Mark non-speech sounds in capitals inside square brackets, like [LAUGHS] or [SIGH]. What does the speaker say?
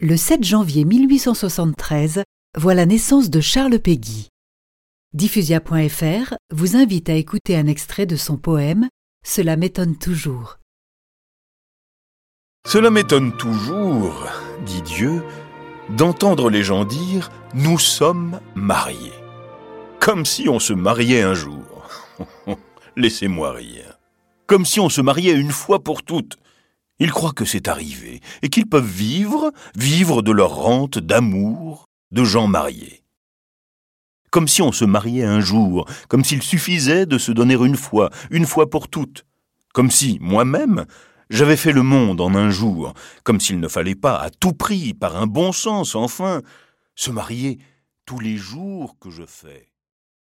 Le 7 janvier 1873 voit la naissance de Charles Péguy. Diffusia.fr vous invite à écouter un extrait de son poème Cela m'étonne toujours. Cela m'étonne toujours, dit Dieu, d'entendre les gens dire Nous sommes mariés. Comme si on se mariait un jour. [LAUGHS] Laissez-moi rire. Comme si on se mariait une fois pour toutes. Ils croient que c'est arrivé et qu'ils peuvent vivre, vivre de leur rente d'amour, de gens mariés. Comme si on se mariait un jour, comme s'il suffisait de se donner une fois, une fois pour toutes. Comme si, moi-même, j'avais fait le monde en un jour, comme s'il ne fallait pas, à tout prix, par un bon sens enfin, se marier tous les jours que je fais.